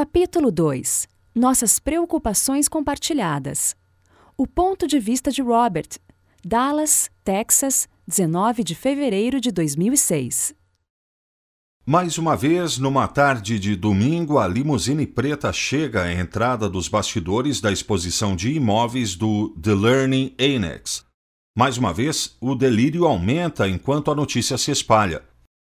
Capítulo 2 Nossas preocupações compartilhadas. O ponto de vista de Robert, Dallas, Texas, 19 de fevereiro de 2006. Mais uma vez, numa tarde de domingo, a limusine preta chega à entrada dos bastidores da exposição de imóveis do The Learning Annex. Mais uma vez, o delírio aumenta enquanto a notícia se espalha.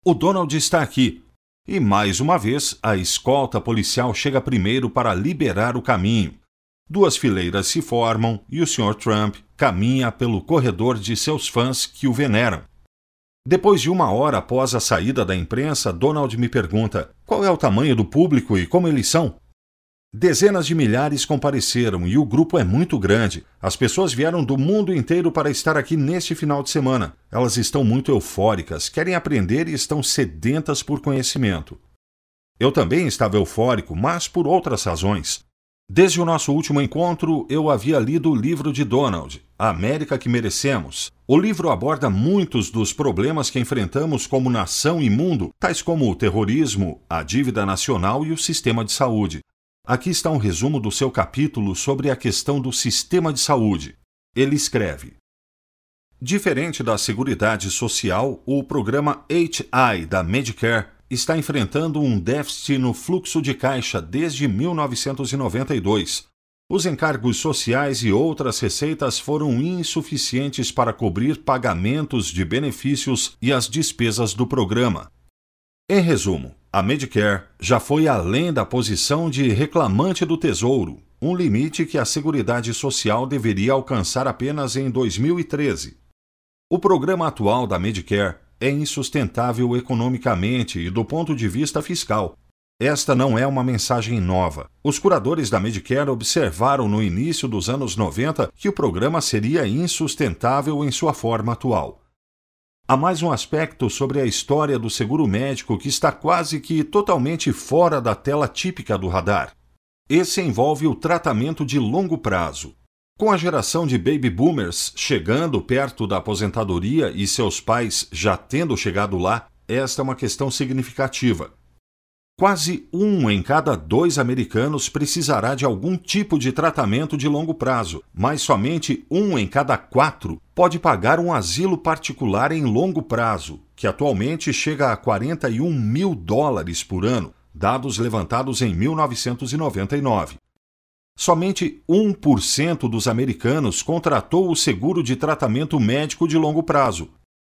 O Donald está aqui. E mais uma vez, a escolta policial chega primeiro para liberar o caminho. Duas fileiras se formam e o Sr. Trump caminha pelo corredor de seus fãs que o veneram. Depois de uma hora após a saída da imprensa, Donald me pergunta qual é o tamanho do público e como eles são. Dezenas de milhares compareceram e o grupo é muito grande. As pessoas vieram do mundo inteiro para estar aqui neste final de semana. Elas estão muito eufóricas, querem aprender e estão sedentas por conhecimento. Eu também estava eufórico, mas por outras razões. Desde o nosso último encontro, eu havia lido o livro de Donald, A América que Merecemos. O livro aborda muitos dos problemas que enfrentamos como nação e mundo, tais como o terrorismo, a dívida nacional e o sistema de saúde. Aqui está um resumo do seu capítulo sobre a questão do sistema de saúde. Ele escreve: Diferente da Seguridade Social, o programa HI da Medicare está enfrentando um déficit no fluxo de caixa desde 1992. Os encargos sociais e outras receitas foram insuficientes para cobrir pagamentos de benefícios e as despesas do programa. Em resumo, a Medicare já foi além da posição de reclamante do Tesouro, um limite que a Seguridade Social deveria alcançar apenas em 2013. O programa atual da Medicare é insustentável economicamente e do ponto de vista fiscal. Esta não é uma mensagem nova. Os curadores da Medicare observaram no início dos anos 90 que o programa seria insustentável em sua forma atual. Há mais um aspecto sobre a história do seguro médico que está quase que totalmente fora da tela típica do radar. Esse envolve o tratamento de longo prazo, com a geração de baby boomers chegando perto da aposentadoria e seus pais já tendo chegado lá, esta é uma questão significativa. Quase um em cada dois americanos precisará de algum tipo de tratamento de longo prazo, mas somente um em cada quatro pode pagar um asilo particular em longo prazo, que atualmente chega a 41 mil dólares por ano, dados levantados em 1999. Somente 1% dos americanos contratou o seguro de tratamento médico de longo prazo.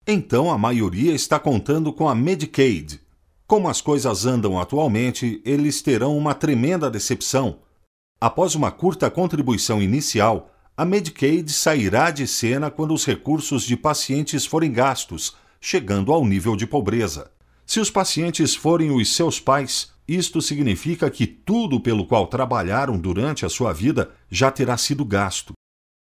Então a maioria está contando com a Medicaid. Como as coisas andam atualmente, eles terão uma tremenda decepção. Após uma curta contribuição inicial, a Medicaid sairá de cena quando os recursos de pacientes forem gastos, chegando ao nível de pobreza. Se os pacientes forem os seus pais, isto significa que tudo pelo qual trabalharam durante a sua vida já terá sido gasto.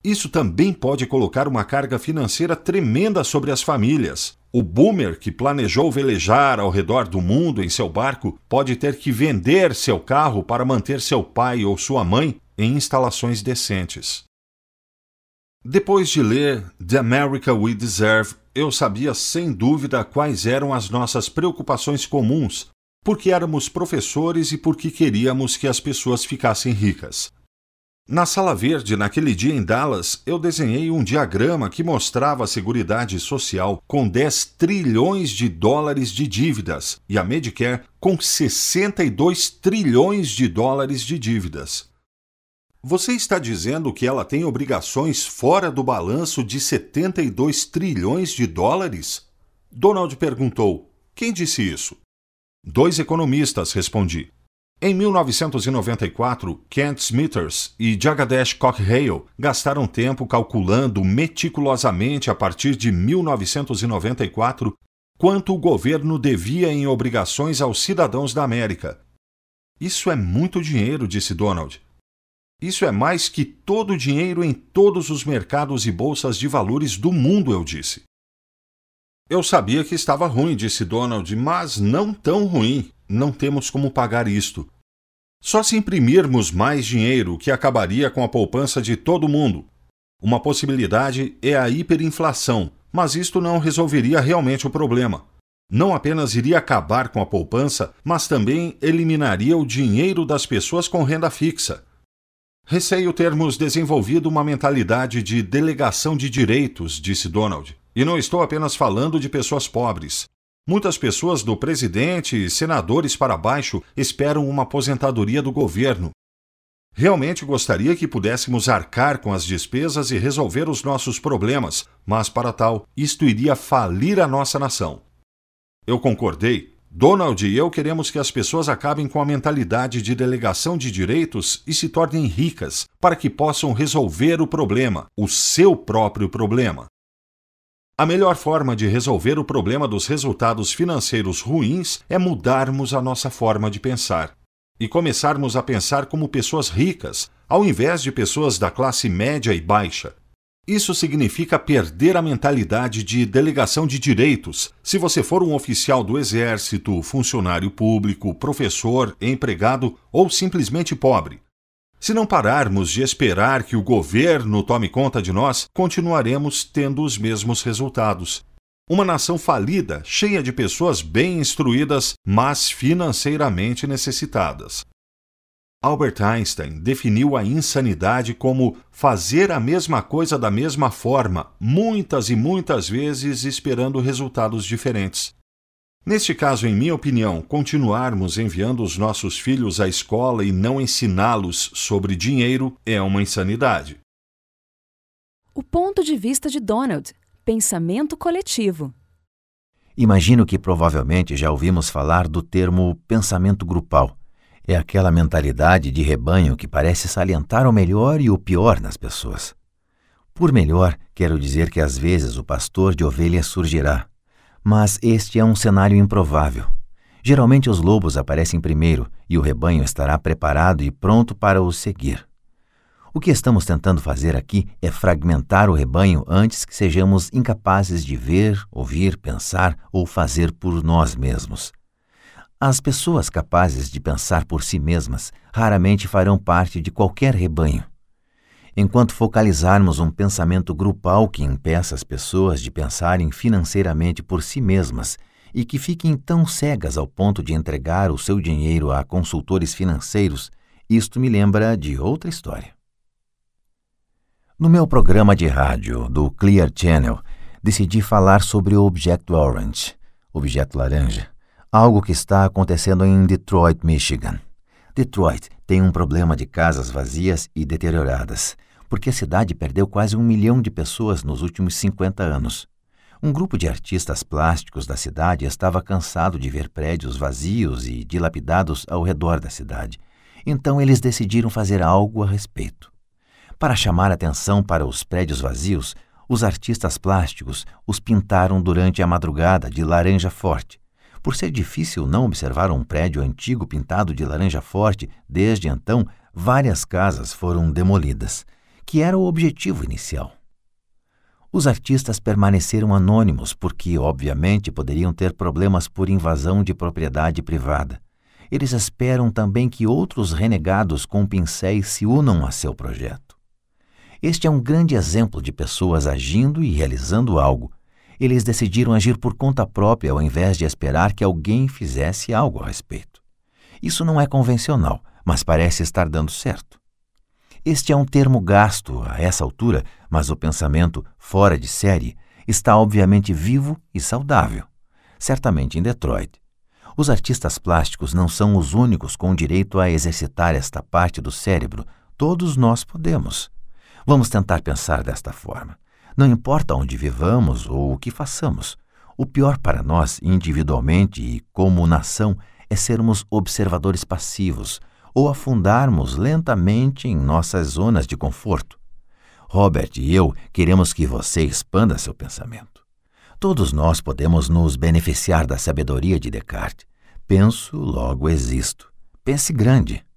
Isso também pode colocar uma carga financeira tremenda sobre as famílias. O boomer que planejou velejar ao redor do mundo em seu barco pode ter que vender seu carro para manter seu pai ou sua mãe em instalações decentes. Depois de ler The America We Deserve, eu sabia sem dúvida quais eram as nossas preocupações comuns porque éramos professores e porque queríamos que as pessoas ficassem ricas. Na Sala Verde, naquele dia em Dallas, eu desenhei um diagrama que mostrava a Seguridade Social com 10 trilhões de dólares de dívidas e a Medicare com 62 trilhões de dólares de dívidas. Você está dizendo que ela tem obrigações fora do balanço de 72 trilhões de dólares? Donald perguntou. Quem disse isso? Dois economistas, respondi. Em 1994, Kent Smithers e Jagadish Cochrane gastaram tempo calculando meticulosamente a partir de 1994 quanto o governo devia em obrigações aos cidadãos da América. Isso é muito dinheiro, disse Donald. Isso é mais que todo o dinheiro em todos os mercados e bolsas de valores do mundo, eu disse. Eu sabia que estava ruim, disse Donald, mas não tão ruim. Não temos como pagar isto. Só se imprimirmos mais dinheiro, que acabaria com a poupança de todo mundo. Uma possibilidade é a hiperinflação, mas isto não resolveria realmente o problema. não apenas iria acabar com a poupança, mas também eliminaria o dinheiro das pessoas com renda fixa. Receio termos desenvolvido uma mentalidade de delegação de direitos, disse Donald. E não estou apenas falando de pessoas pobres. Muitas pessoas do presidente e senadores para baixo esperam uma aposentadoria do governo. Realmente gostaria que pudéssemos arcar com as despesas e resolver os nossos problemas, mas para tal, isto iria falir a nossa nação. Eu concordei. Donald e eu queremos que as pessoas acabem com a mentalidade de delegação de direitos e se tornem ricas, para que possam resolver o problema, o seu próprio problema. A melhor forma de resolver o problema dos resultados financeiros ruins é mudarmos a nossa forma de pensar e começarmos a pensar como pessoas ricas, ao invés de pessoas da classe média e baixa, isso significa perder a mentalidade de delegação de direitos. Se você for um oficial do exército, funcionário público, professor, empregado ou simplesmente pobre. Se não pararmos de esperar que o governo tome conta de nós, continuaremos tendo os mesmos resultados. Uma nação falida, cheia de pessoas bem instruídas, mas financeiramente necessitadas. Albert Einstein definiu a insanidade como fazer a mesma coisa da mesma forma, muitas e muitas vezes esperando resultados diferentes. Neste caso, em minha opinião, continuarmos enviando os nossos filhos à escola e não ensiná-los sobre dinheiro é uma insanidade. O ponto de vista de Donald: pensamento coletivo. Imagino que provavelmente já ouvimos falar do termo pensamento grupal é aquela mentalidade de rebanho que parece salientar o melhor e o pior nas pessoas. Por melhor, quero dizer que às vezes o pastor de ovelhas surgirá, mas este é um cenário improvável. Geralmente os lobos aparecem primeiro e o rebanho estará preparado e pronto para os seguir. O que estamos tentando fazer aqui é fragmentar o rebanho antes que sejamos incapazes de ver, ouvir, pensar ou fazer por nós mesmos. As pessoas capazes de pensar por si mesmas raramente farão parte de qualquer rebanho. Enquanto focalizarmos um pensamento grupal que impeça as pessoas de pensarem financeiramente por si mesmas e que fiquem tão cegas ao ponto de entregar o seu dinheiro a consultores financeiros, isto me lembra de outra história. No meu programa de rádio do Clear Channel, decidi falar sobre o objeto orange, objeto laranja algo que está acontecendo em Detroit, Michigan. Detroit tem um problema de casas vazias e deterioradas, porque a cidade perdeu quase um milhão de pessoas nos últimos 50 anos. Um grupo de artistas plásticos da cidade estava cansado de ver prédios vazios e dilapidados ao redor da cidade, então eles decidiram fazer algo a respeito. Para chamar atenção para os prédios vazios, os artistas plásticos os pintaram durante a madrugada de laranja forte, por ser difícil não observar um prédio antigo pintado de laranja forte, desde então várias casas foram demolidas, que era o objetivo inicial. Os artistas permaneceram anônimos porque, obviamente, poderiam ter problemas por invasão de propriedade privada. Eles esperam também que outros renegados com pincéis se unam a seu projeto. Este é um grande exemplo de pessoas agindo e realizando algo eles decidiram agir por conta própria ao invés de esperar que alguém fizesse algo a respeito. Isso não é convencional, mas parece estar dando certo. Este é um termo gasto a essa altura, mas o pensamento fora de série está obviamente vivo e saudável, certamente em Detroit. Os artistas plásticos não são os únicos com direito a exercitar esta parte do cérebro, todos nós podemos. Vamos tentar pensar desta forma. Não importa onde vivamos ou o que façamos, o pior para nós, individualmente e como nação, é sermos observadores passivos ou afundarmos lentamente em nossas zonas de conforto. Robert e eu queremos que você expanda seu pensamento. Todos nós podemos nos beneficiar da sabedoria de Descartes. Penso, logo existo. Pense grande.